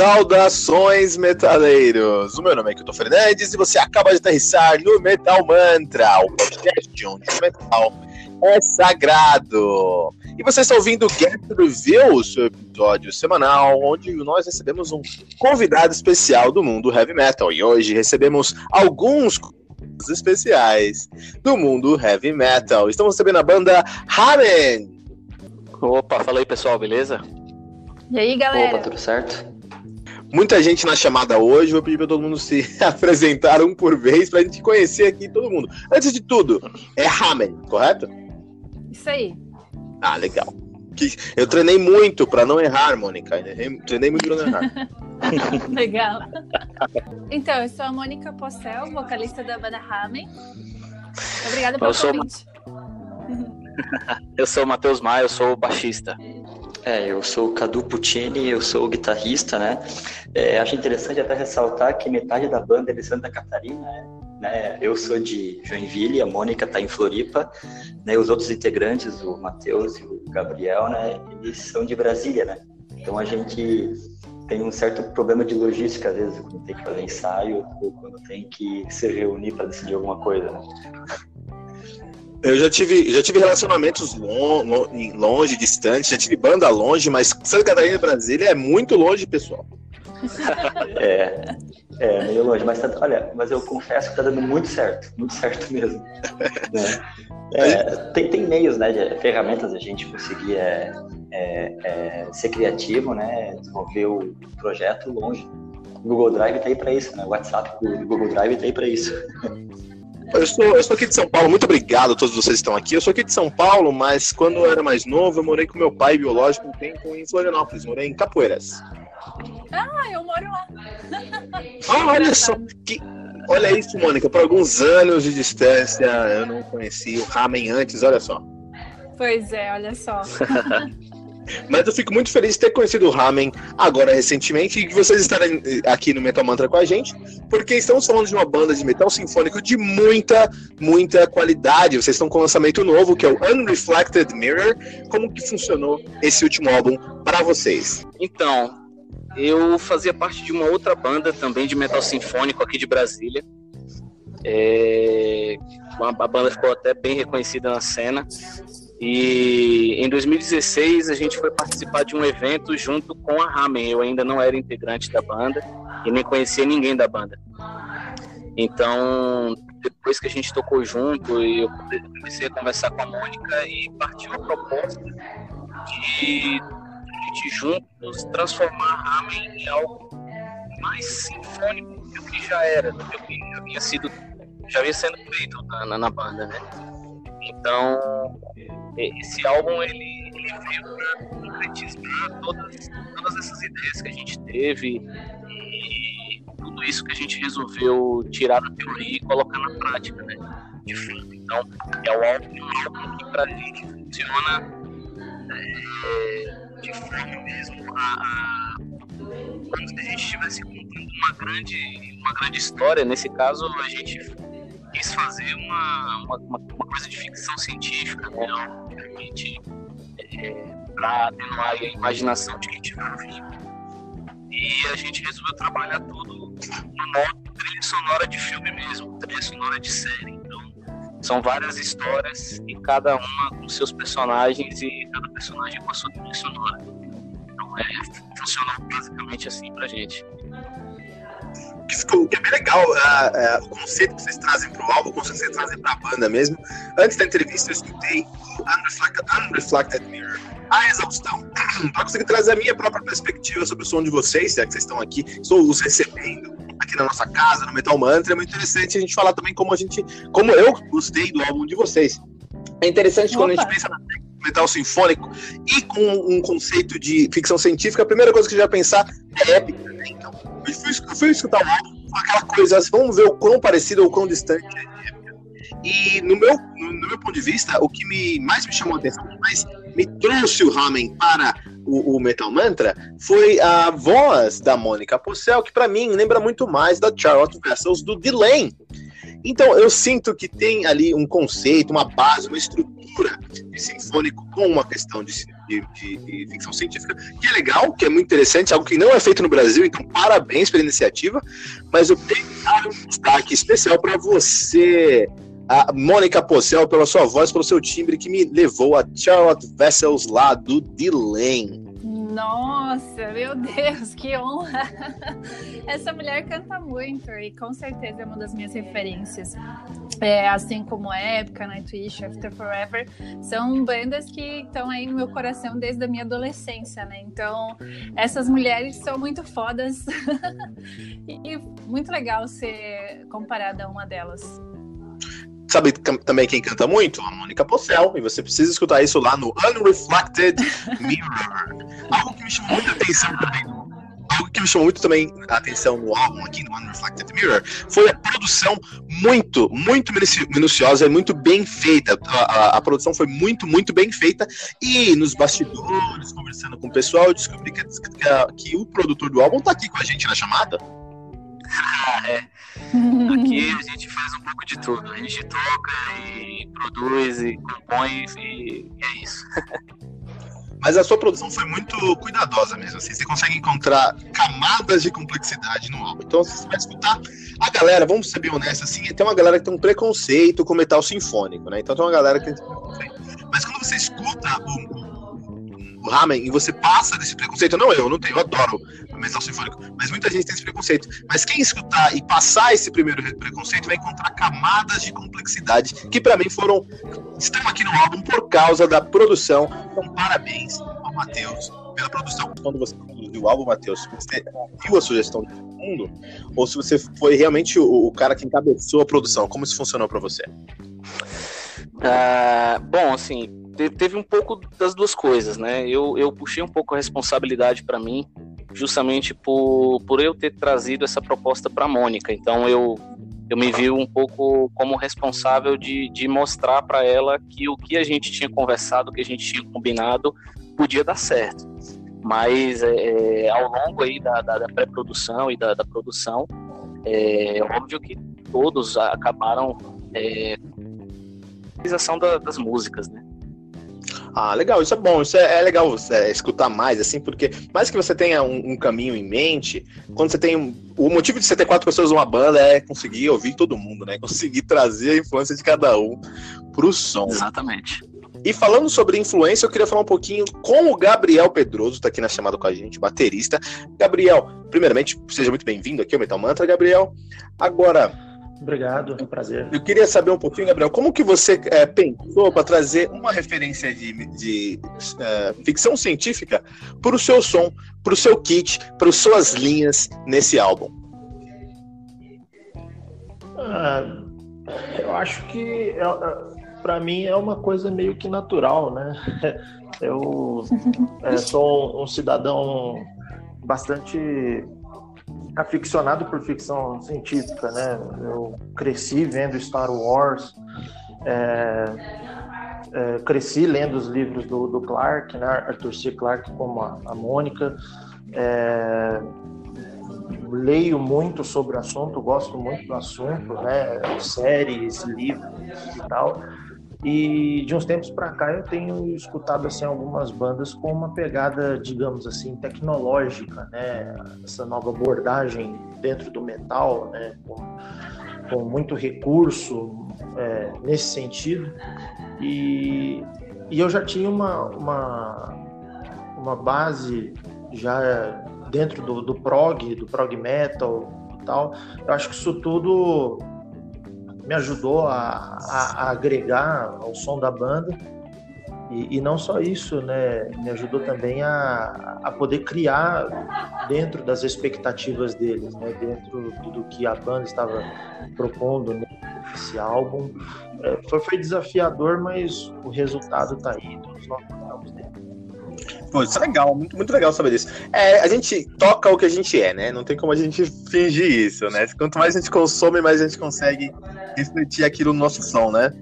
Saudações, metaleiros! O meu nome é Kilton Fernandes e você acaba de aterrissar no Metal Mantra, o podcast onde o metal é sagrado. E você está ouvindo o Get Review, seu episódio semanal, onde nós recebemos um convidado especial do mundo heavy metal. E hoje recebemos alguns especiais do mundo heavy metal. Estamos recebendo a banda Hamen. Opa, fala aí pessoal, beleza? E aí, galera? Opa, tudo certo? Muita gente na chamada hoje, vou pedir para todo mundo se apresentar um por vez para a gente conhecer aqui todo mundo. Antes de tudo, é Hamen, correto? Isso aí. Ah, legal. Eu treinei muito para não errar, Mônica. Treinei muito para não errar. legal. Então, eu sou a Mônica Possel, vocalista da banda Hamen. Obrigada pelo convite. eu sou o Matheus Maia, eu sou o baixista. É, eu sou o Cadu Puccini, eu sou guitarrista, né? É, acho interessante até ressaltar que metade da banda é de Santa Catarina, né? Eu sou de Joinville, a Mônica está em Floripa, né? Os outros integrantes, o Matheus e o Gabriel, né? Eles são de Brasília, né? Então a gente tem um certo problema de logística, às vezes, quando tem que fazer ensaio ou quando tem que se reunir para decidir alguma coisa, né? Eu já tive, já tive relacionamentos longe, longe, distantes, já tive banda longe, mas Santa Catarina e Brasília é muito longe, pessoal. é, é meio longe, mas tá, olha, mas eu confesso que tá dando muito certo, muito certo mesmo. né? é, tem, tem meios, né, de ferramentas a gente conseguir é, é, é, ser criativo, né, desenvolver o projeto longe. Google Drive tá aí para isso, né? O WhatsApp, Google Drive tá aí para isso. Eu sou, eu sou aqui de São Paulo, muito obrigado a todos vocês que estão aqui. Eu sou aqui de São Paulo, mas quando eu era mais novo, eu morei com meu pai biológico um tempo em Florianópolis, morei em Capoeiras. Ah, eu moro lá. Ah, olha só, que, olha isso, Mônica, por alguns anos de distância, eu não conheci o Ramen antes, olha só. Pois é, olha só. Mas eu fico muito feliz de ter conhecido o Ramen agora recentemente e de vocês estarem aqui no Metal Mantra com a gente, porque estamos falando de uma banda de metal sinfônico de muita, muita qualidade. Vocês estão com um lançamento novo, que é o Unreflected Mirror. Como que funcionou esse último álbum para vocês? Então, eu fazia parte de uma outra banda também de metal sinfônico aqui de Brasília. É... A banda ficou até bem reconhecida na cena. E em 2016 a gente foi participar de um evento junto com a Ramen. Eu ainda não era integrante da banda e nem conhecia ninguém da banda. Então, depois que a gente tocou junto, eu comecei a conversar com a Mônica e partiu a proposta de a gente juntos transformar a Ramen em algo mais sinfônico do que já era, do que já havia sido, já sendo feito na, na banda, né? Então, esse álbum ele, ele veio para concretizar todas, todas essas ideias que a gente teve e tudo isso que a gente resolveu tirar da teoria e colocar na prática, né? De fato. Então, é um álbum que para a gente funciona é, de forma mesmo a, a como se a gente estivesse contando uma grande, uma grande história. Nesse caso, a gente quis fazer uma, uma, uma coisa de ficção científica, né? é, para atenuar a imaginação de quem estiver ouvindo. e a gente resolveu trabalhar tudo no modo trilha sonora de filme mesmo, trilha sonora de série. Então, são várias histórias e cada uma com seus personagens e cada personagem com a sua trilha sonora. Então, é, funcionou basicamente assim pra gente que ficou que é bem legal uh, uh, o conceito que vocês trazem para o álbum, o conceito que vocês trazem para a banda mesmo. Antes da entrevista, eu escutei o Unreflected, Unreflected Mirror, a exaustão, para conseguir trazer a minha própria perspectiva sobre o som de vocês, já que vocês estão aqui, estou os recebendo aqui na nossa casa, no Metal Mantra. É muito interessante a gente falar também como a gente, como eu gostei do álbum de vocês. É interessante Opa. quando a gente pensa na metal sinfônico e com um conceito de ficção científica, a primeira coisa que a gente vai pensar é épica. Então, eu fui, eu fui escutar aquela coisa, assim, vamos ver o quão parecido ou o quão distante é e no meu, no, meu ponto de vista, o que me, mais me chamou a atenção, mais me trouxe o Ramen para o, o, Metal Mantra, foi a voz da Mônica Pocel, que para mim lembra muito mais da Charlotte Vessels do Delane. Então eu sinto que tem ali um conceito, uma base, uma estrutura de sinfônico com uma questão de, de, de, de, ficção científica, que é legal, que é muito interessante, algo que não é feito no Brasil, então parabéns pela iniciativa. Mas eu tenho um destaque especial para você, a Mônica Pocel, pela sua voz, pelo seu timbre, que me levou a Charlotte Vessels lá do Delane. Nossa, meu Deus, que honra! Essa mulher canta muito e com certeza é uma das minhas referências. É, assim como Época, Nightwish, After Forever, são bandas que estão aí no meu coração desde a minha adolescência, né? Então, essas mulheres são muito fodas e muito legal ser comparada a uma delas. Sabe também quem canta muito? A Mônica Pocel. E você precisa escutar isso lá no Unreflected Mirror. Algo que me chamou muita atenção também algo que me chamou muito também a atenção no álbum aqui no Unreflected Mirror foi a produção muito, muito minuciosa e muito bem feita. A, a, a, produção foi muito, muito bem feita e nos bastidores, conversando com o pessoal, eu descobri que, que, que o produtor do álbum tá aqui com a gente na chamada. é. Aqui a gente faz um pouco de tudo. A gente toca e produz e compõe e é isso. Mas a sua produção foi muito cuidadosa mesmo. Assim, você consegue encontrar camadas de complexidade no álbum. Então, você vai escutar a galera, vamos ser bem honestos, assim, tem uma galera que tem um preconceito com metal sinfônico, né? Então tem uma galera que tem. Mas quando você escuta o ramen e você passa desse preconceito, não eu, não tenho, eu adoro metal sinfônico, mas muita gente tem esse preconceito. Mas quem escutar e passar esse primeiro preconceito vai encontrar camadas de complexidade que para mim foram estão aqui no álbum por causa da produção. Então parabéns ao Matheus pela produção. Quando você produziu o álbum, Matheus, você viu a sugestão do mundo ou se você foi realmente o, o cara que encabeçou a produção? Como isso funcionou para você? Uh, bom, assim, teve um pouco das duas coisas, né? Eu, eu puxei um pouco a responsabilidade para mim, justamente por, por eu ter trazido essa proposta para Mônica. Então eu eu me vi um pouco como responsável de, de mostrar para ela que o que a gente tinha conversado, o que a gente tinha combinado, podia dar certo. Mas é, é ao longo aí da, da, da pré-produção e da, da produção, é, é óbvio que todos acabaram é, realização da, das músicas, né? Ah, legal, isso é bom, isso é, é legal é, escutar mais, assim, porque mais que você tenha um, um, caminho em mente, quando você tem. Um, o motivo de você ter quatro pessoas numa banda é conseguir ouvir todo mundo, né? Conseguir trazer a influência de cada um pro som. Exatamente. E falando sobre influência, eu queria falar um pouquinho com o Gabriel Pedroso, tá aqui na chamada com a gente, baterista. Gabriel, primeiramente, seja muito bem-vindo aqui ao Metal Mantra, Gabriel. Agora, Obrigado, é um prazer. Eu queria saber um pouquinho, Gabriel, como que você é, pensou para trazer uma referência de, de é, ficção científica para o seu som, para o seu kit, para as suas linhas nesse álbum? Ah, eu acho que é, é para mim é uma coisa meio que natural, né? Eu sou um, um cidadão bastante aficionado por ficção científica, né? Eu cresci vendo Star Wars, é, é, cresci lendo os livros do, do, Clark, né? Arthur C. Clarke como a, a Mônica. É, leio muito sobre o assunto, gosto muito do assunto, né? Séries, livros e tal. E de uns tempos para cá eu tenho escutado assim algumas bandas com uma pegada, digamos assim, tecnológica, né? Essa nova abordagem dentro do metal, né? Com, com muito recurso é, nesse sentido. E, e eu já tinha uma, uma, uma base já dentro do, do prog, do prog metal e tal. Eu acho que isso tudo me ajudou a, a, a agregar ao som da banda. E, e, não só isso, né? Me ajudou também a, a poder criar dentro das expectativas deles, né? Dentro do que a banda estava propondo nesse álbum. É, foi, foi desafiador, mas o resultado está aí. Todos nós gostamos dele. Pô, isso é legal, muito, muito legal saber disso. É, a gente toca o que a gente é, né? Não tem como a gente fingir isso, né? Quanto mais a gente consome, mais a gente consegue refletir aquilo no nosso som, né?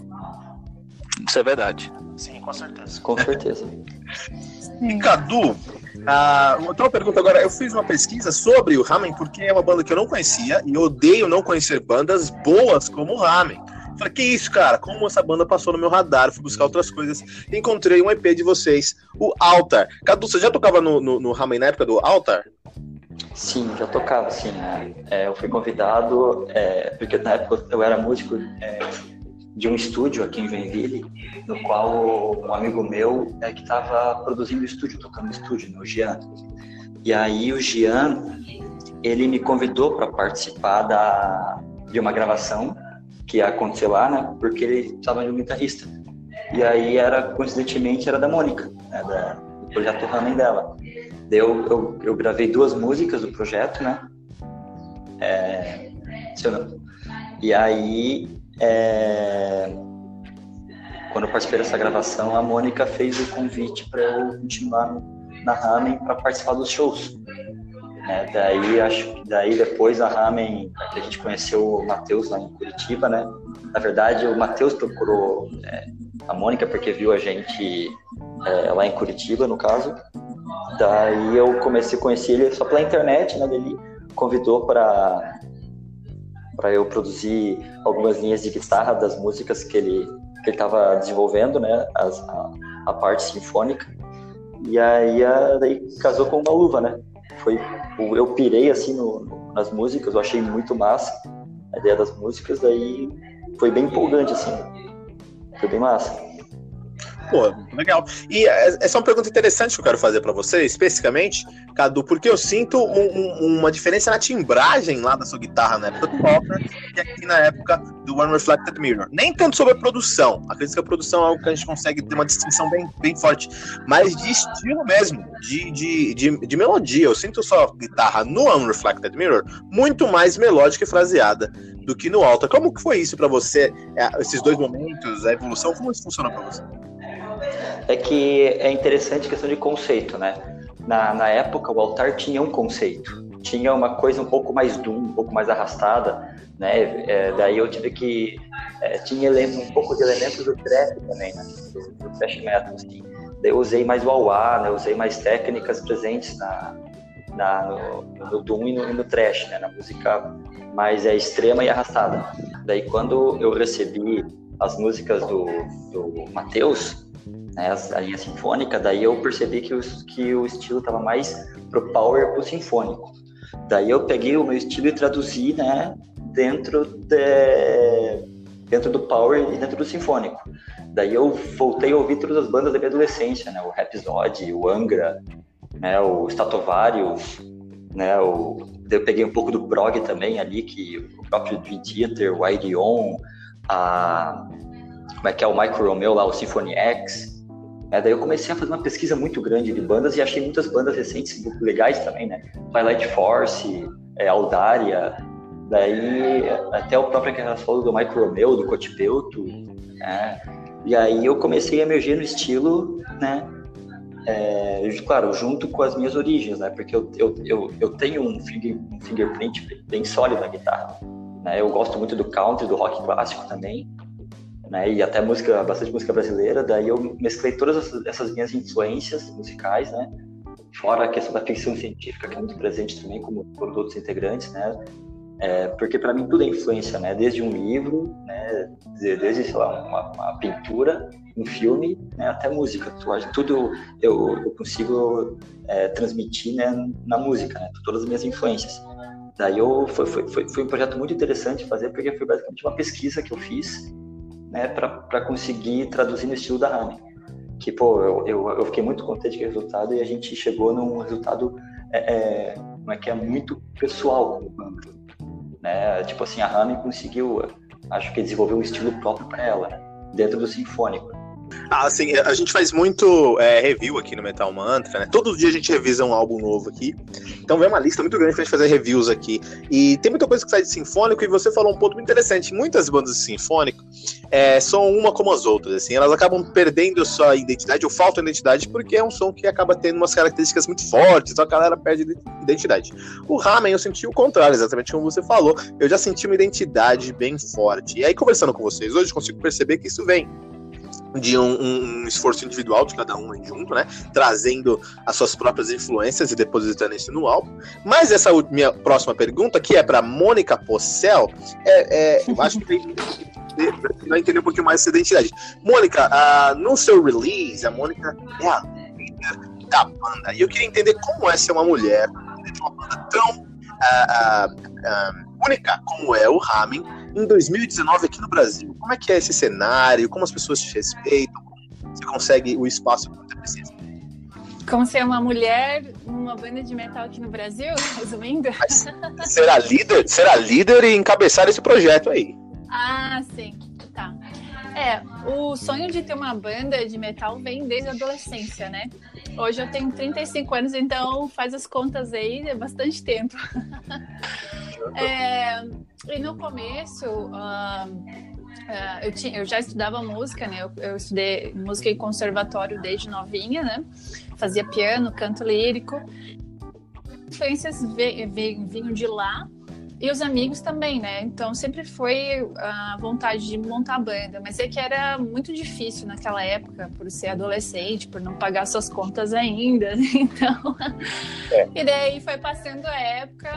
Isso é verdade. Sim, com certeza. Com certeza. E Cadu, ah, outra pergunta agora. Eu fiz uma pesquisa sobre o Ramen porque é uma banda que eu não conhecia e odeio não conhecer bandas boas como o Ramen. Falei, que isso, cara? Como essa banda passou no meu radar? Fui buscar outras coisas. Encontrei um EP de vocês, o Altar. Cadu, você já tocava no, no, no Ramen na época do Altar? Sim, já tocava, sim. Né? É, eu fui convidado, é, porque na época eu era músico é, de um estúdio aqui em Joinville, no qual um amigo meu é que estava produzindo o estúdio, tocando no estúdio, né, o Gian. E aí o Gian, ele me convidou para participar da, de uma gravação que ia acontecer lá, né? Porque ele estava de um guitarrista. E aí era, coincidentemente, era da Mônica, né, da, do projeto Ramen dela. Eu, eu, eu, gravei duas músicas do projeto, né? É, e aí, é, quando eu participei dessa gravação, a Mônica fez o convite para eu continuar na Ramen para participar dos shows. Né? Daí, acho daí depois a Ramen, a gente conheceu o Matheus lá em Curitiba, né? Na verdade, o Matheus procurou é, a Mônica porque viu a gente é, lá em Curitiba, no caso. Daí eu comecei a conhecer ele só pela internet, né? Ele convidou para para eu produzir algumas linhas de guitarra das músicas que ele que estava desenvolvendo, né? As, a, a, parte sinfônica. E aí a, daí casou com uma luva, né? Foi eu pirei assim no, no, nas músicas, eu achei muito massa a ideia das músicas, daí foi bem empolgante assim. Foi bem massa. Pô, legal. E é, essa é uma pergunta interessante que eu quero fazer para você, especificamente, Cadu, porque eu sinto um, um, uma diferença na timbragem lá da sua guitarra na época do Walker e aqui na época do One Reflected Mirror. Nem tanto sobre a produção, acredito que a produção é algo que a gente consegue ter uma distinção bem, bem forte, mas de estilo mesmo, de, de, de, de melodia. Eu sinto sua guitarra no One Reflected Mirror muito mais melódica e fraseada do que no Alta. Como que foi isso para você, é, esses dois momentos, a evolução, como isso funciona para você? É que é interessante a questão de conceito, né? Na, na época, o altar tinha um conceito, tinha uma coisa um pouco mais doom, um pouco mais arrastada, né? É, daí eu tive que é, tinha um pouco de elementos do trap também, né? Do, do thrash metal, assim. Daí eu usei mais auá, né? Eu usei mais técnicas presentes na, na no, no doom e no, no trash, né? Na música mais é extrema e arrastada. Daí quando eu recebi as músicas do, do Matheus, né, a linha sinfônica, daí eu percebi que o, que o estilo estava mais pro power pro sinfônico. Daí eu peguei o meu estilo e traduzi, né, dentro de, dentro do power e dentro do sinfônico. Daí eu voltei a ouvir todas as bandas da minha adolescência, né, o Rhapsody, o Angra, né, o Statovarius, né, o eu peguei um pouco do prog também ali, que o próprio Dream Theater, o Ideon, a como é que é o Micro Romeo lá, o Symphony X, é, daí eu comecei a fazer uma pesquisa muito grande de bandas e achei muitas bandas recentes legais também, né? Twilight Force, é, Aldaria, daí até o próprio que falou do Micro Romeo, do Cotipeuto, né? E aí eu comecei a emergir no estilo, né? É, claro, junto com as minhas origens, né? Porque eu, eu, eu, eu tenho um, finger, um fingerprint bem sólido na guitarra. Né? Eu gosto muito do country, do rock clássico também né? E até música, bastante música brasileira. Daí eu mesclei todas essas minhas influências musicais, né? Fora a questão da ficção científica, que é muito presente também, como todos os integrantes, né? É, porque para mim tudo é influência, né? Desde um livro, né? Desde, sei lá, uma, uma pintura, um filme, né? até música. Tudo eu, eu consigo é, transmitir né? na música, né? Todas as minhas influências. Daí eu, foi, foi, foi, foi um projeto muito interessante fazer, porque foi basicamente uma pesquisa que eu fiz né? para conseguir traduzir no estilo da Rami. Que, pô, eu, eu, eu, fiquei muito contente com o resultado e a gente chegou num resultado é, é, é que é muito pessoal como banda né? Tipo assim, a Rami conseguiu, acho que desenvolver um estilo próprio para ela, né? dentro do sinfônico. Ah, assim, a gente faz muito é, review aqui no Metal Mantra, né? Todo dia a gente revisa um álbum novo aqui. Então vem uma lista muito grande pra gente fazer reviews aqui. E tem muita coisa que sai de sinfônico, e você falou um ponto muito interessante. Muitas bandas de sinfônico é, são uma como as outras, assim, elas acabam perdendo sua identidade, ou falta de identidade, porque é um som que acaba tendo umas características muito fortes, então a galera perde identidade. O Ramen, eu senti o contrário, exatamente como você falou. Eu já senti uma identidade bem forte. E aí, conversando com vocês hoje, consigo perceber que isso vem de um, um, esforço individual de cada um junto, né? Trazendo as suas próprias influências e depositando isso no álbum. Mas essa minha próxima pergunta, que é para Mônica Possel, é, é, eu acho que vai entender um pouquinho mais essa identidade. Mônica, uh, no seu release, a Mônica é a líder da banda. E eu queria entender como é ser uma mulher de uma banda tão uh, uh, única como é o Ramin em 2019 aqui no Brasil? Como é que é esse cenário? Como as pessoas te respeitam? Você consegue o espaço que você precisa? Como ser uma mulher numa banda de metal aqui no Brasil, resumindo? Mas será líder? Será líder e encabeçar esse projeto aí? Ah, sim. Tá. É, o sonho de ter uma banda de metal vem desde a adolescência, né? Hoje eu tenho 35 anos, então faz as contas aí, é bastante tempo. é, e no começo, uh, uh, eu, tinha, eu já estudava música, né? Eu, eu, estudei música em conservatório desde novinha, né? Fazia piano, canto lírico. Influências vinham de lá e os amigos também, né? Então sempre foi a vontade de montar banda, mas é que era muito difícil naquela época, por ser adolescente, por não pagar suas contas ainda. Então, é. e daí foi passando a época.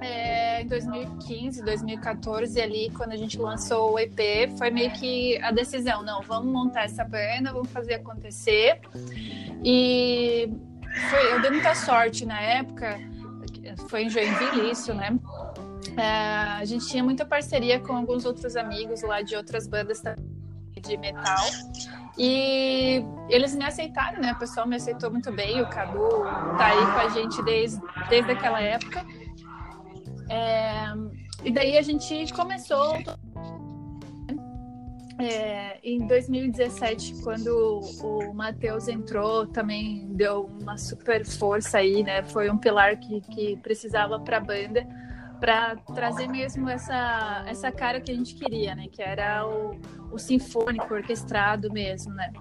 É, em 2015, 2014, ali, quando a gente lançou o EP, foi meio que a decisão: não, vamos montar essa banda, vamos fazer acontecer. E foi, eu dei muita sorte na época, foi em Joinville isso, né? É, a gente tinha muita parceria com alguns outros amigos lá de outras bandas de metal. E eles me aceitaram, né? O pessoal me aceitou muito bem. O Cadu tá aí com a gente desde, desde aquela época. É, e daí a gente começou. É, em 2017, quando o Matheus entrou, também deu uma super força aí, né? Foi um pilar que, que precisava para a banda para trazer mesmo essa, essa cara que a gente queria, né? Que era o, o sinfônico, orquestrado mesmo, né?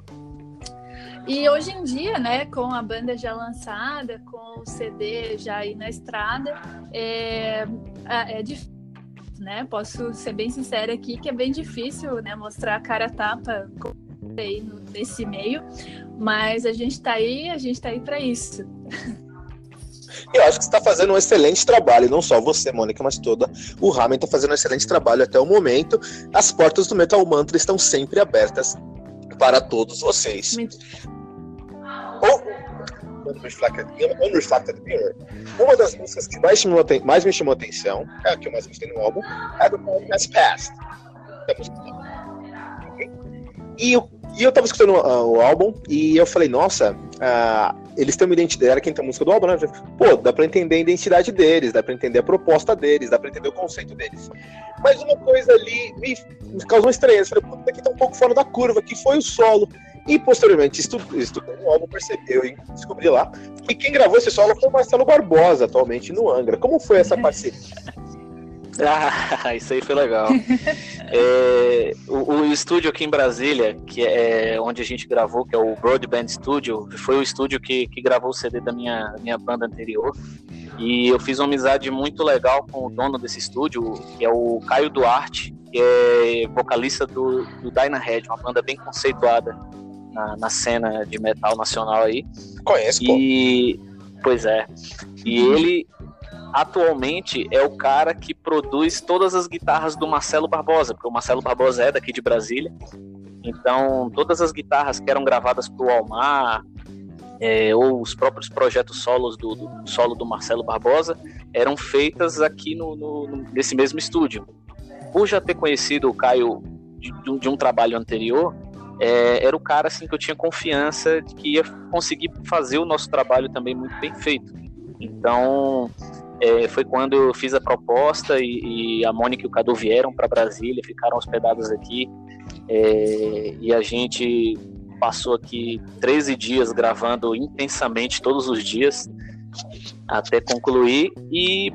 E hoje em dia, né, com a banda já lançada, com o CD já aí na estrada, é, é difícil, né? Posso ser bem sincera aqui que é bem difícil, né, mostrar a cara tapa aí nesse meio, mas a gente está aí, a gente está aí para isso. Eu acho que você está fazendo um excelente trabalho, não só você, Mônica, mas toda o Ramen está fazendo um excelente trabalho até o momento. As portas do Metal Mantra estão sempre abertas para todos vocês. Unreflected Mirror. Uma das músicas que mais, chamou, mais me chamou atenção, é a que eu mais gostei no álbum, é do Time Has Passed. E eu, e eu tava escutando uh, o álbum e eu falei, nossa, uh, eles têm uma identidade, era quem tem a música do álbum, né? Pô, dá pra entender a identidade deles, dá pra entender a proposta deles, dá pra entender o conceito deles. Mas uma coisa ali me, me causou estranheza. Falei, pô, aqui tá um pouco fora da curva, que foi o solo. E posteriormente, estudando o álbum, percebeu e descobri lá que quem gravou esse solo foi o Marcelo Barbosa, atualmente no Angra. Como foi essa parceria? Ah, isso aí foi legal. É, o, o, estúdio aqui em Brasília, que é onde a gente gravou, que é o Broadband Studio, foi o estúdio que, que gravou o CD da minha, minha banda anterior. E eu fiz uma amizade muito legal com o dono desse estúdio, que é o Caio Duarte, que é vocalista do, do Dyna Head, uma banda bem conceituada na, na cena de metal nacional aí. Conheço, e, pô. Pois é. E ele atualmente é o cara que produz todas as guitarras do Marcelo Barbosa, porque o Marcelo Barbosa é daqui de Brasília. Então, todas as guitarras que eram gravadas para o Almar, é, ou os próprios projetos solos do, do, solo do Marcelo Barbosa, eram feitas aqui no, no, nesse mesmo estúdio. Por já ter conhecido o Caio de, de um trabalho anterior, é, era o cara assim que eu tinha confiança de que ia conseguir fazer o nosso trabalho também muito bem feito. Então, é, foi quando eu fiz a proposta e, e, a Mônica e o Cadu vieram para Brasília, ficaram hospedados aqui é, e a gente passou aqui 13 dias gravando intensamente todos os dias até concluir e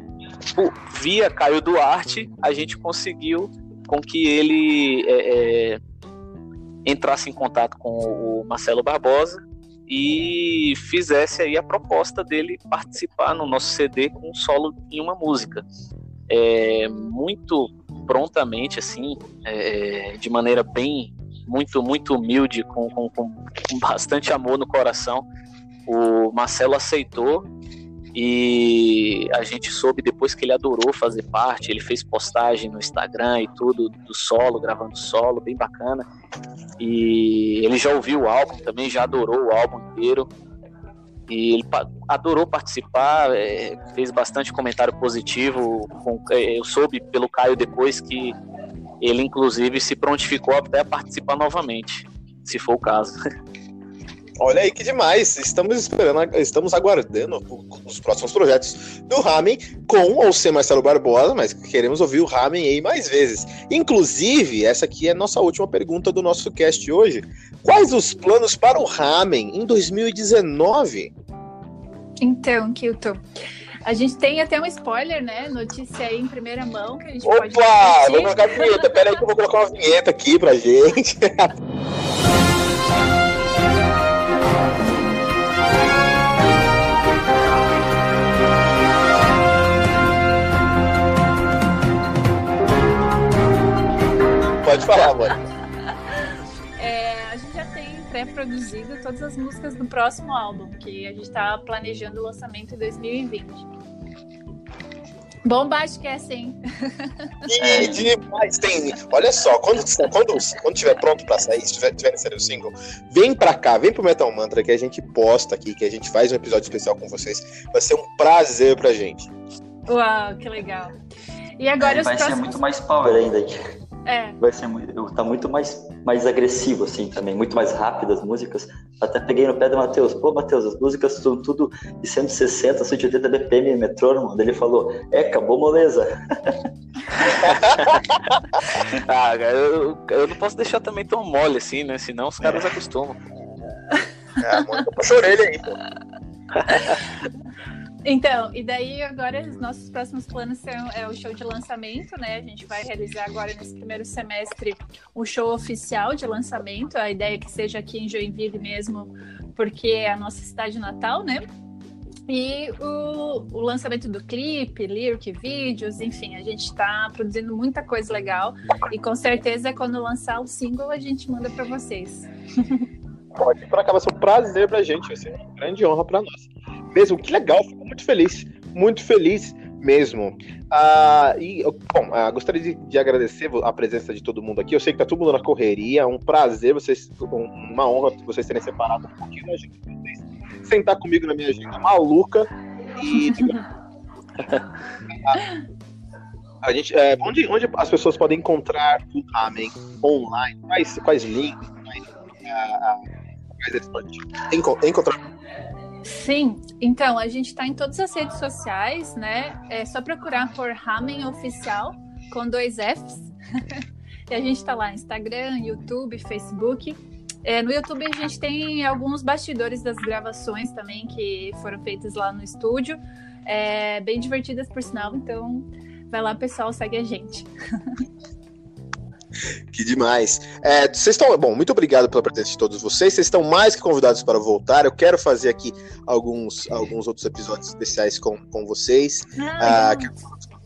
via Caio Duarte a gente conseguiu com que ele é, é entrasse em contato com o Marcelo Barbosa e fizesse aí a proposta dele participar no nosso CD com um solo em uma música. É, muito prontamente, assim, é, de maneira bem, muito, muito humilde, com, com, com bastante amor no coração, o Marcelo aceitou e a gente soube depois que ele adorou fazer parte, ele fez postagem no Instagram e tudo do solo, gravando solo, bem bacana. E ele já ouviu o álbum também, já adorou o álbum inteiro. E ele adorou participar, é, fez bastante comentário positivo. É, eu soube pelo Caio depois que ele, inclusive, se prontificou até a participar novamente, se for o caso. Olha aí que demais. Estamos esperando, estamos aguardando os próximos projetos do Ramen com ou sem Marcelo Barbosa, mas queremos ouvir o Ramen aí mais vezes. Inclusive, essa aqui é a nossa última pergunta do nosso cast hoje. Quais os planos para o Ramen em 2019? Então, Kilton, a gente tem até um spoiler, né? Notícia aí em primeira mão que a gente Opa, pode Opa, vamos colocar a vinheta. Pera aí que eu vou colocar uma vinheta aqui pra gente. Pode falar, amor. É, a gente já tem pré-produzido todas as músicas do próximo álbum, que a gente está planejando o lançamento em 2020. Bombástica é assim. E demais, tem. Olha só, quando, quando, quando tiver pronto pra sair, se tiver, tiver sair o single, vem pra cá, vem pro Metal Mantra que a gente posta aqui, que a gente faz um episódio especial com vocês. Vai ser um prazer pra gente. Uau, que legal. E agora é, vai próximos... ser muito mais power ainda. É. Vai ser muito, tá muito mais, mais agressivo, assim, também, muito mais rápido as músicas. Até peguei no pé do Matheus, pô, Matheus, as músicas são tudo de 160, 180 BPM, metrônomo. Daí ele falou, é, acabou moleza. ah, eu, eu não posso deixar também tão mole assim, né? Senão os caras acostumam. É, muito puxa a orelha aí, pô. Então, e daí agora os nossos próximos planos são é o show de lançamento, né? A gente vai realizar agora nesse primeiro semestre um show oficial de lançamento. A ideia é que seja aqui em Joinville mesmo, porque é a nossa cidade natal, né? E o, o lançamento do clipe, lyric, vídeos, enfim, a gente está produzindo muita coisa legal. E com certeza, quando lançar o single, a gente manda para vocês. Pode para cá, vai ser um prazer pra gente, vai ser uma grande honra para nós mesmo. Que legal, fico muito feliz, muito feliz mesmo. Ah, e, bom, ah, gostaria de, de, agradecer a presença de todo mundo aqui. Eu sei que tá todo mundo na correria, é um prazer vocês, uma honra vocês terem separado um pouquinho da gente, vocês sentar comigo na minha agenda maluca e. a gente, é, onde, onde as pessoas podem encontrar o Ramen online? Quais, quais links? Quais, ah, quais eles podem encontrar? Sim, então a gente está em todas as redes sociais, né? É só procurar por Ramen Oficial com dois Fs. e a gente está lá Instagram, YouTube, Facebook. É, no YouTube a gente tem alguns bastidores das gravações também que foram feitas lá no estúdio. É, bem divertidas por sinal, então vai lá pessoal, segue a gente. Que demais. É, vocês estão. Bom, muito obrigado pela presença de todos vocês. Vocês estão mais que convidados para voltar. Eu quero fazer aqui alguns, alguns outros episódios especiais com, com vocês. Ah, quero,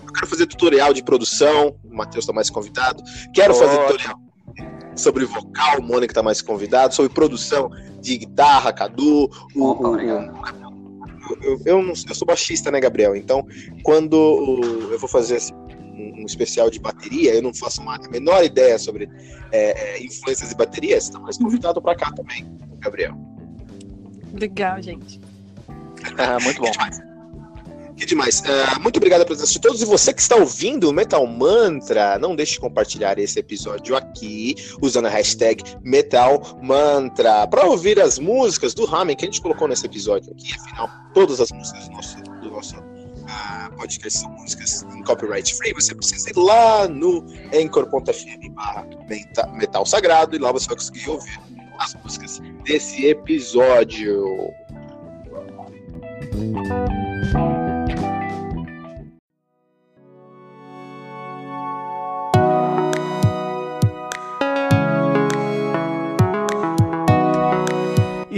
eu quero fazer tutorial de produção. O Matheus está mais convidado. Quero fazer tutorial sobre vocal, o Mônica está mais convidado. Sobre produção de guitarra, Cadu. O, o, o, eu, eu, não, eu sou baixista, né, Gabriel? Então, quando eu vou fazer assim, um, um, especial de bateria, eu não faço uma, a menor ideia sobre é, é, influências de bateria, você tá mais convidado para cá também, Gabriel. Legal, gente. Muito bom. Que demais. Uh, muito obrigado pela presença de todos. E você que está ouvindo o Metal Mantra, não deixe de compartilhar esse episódio aqui, usando a hashtag Metal Mantra, para ouvir as músicas do Ramen que a gente colocou nesse episódio aqui. Afinal, todas as músicas do nosso, uh, podcast são músicas em copyright free. Você precisa ir lá no anchor.fm Metal Sagrado e lá você vai conseguir ouvir as músicas desse episódio.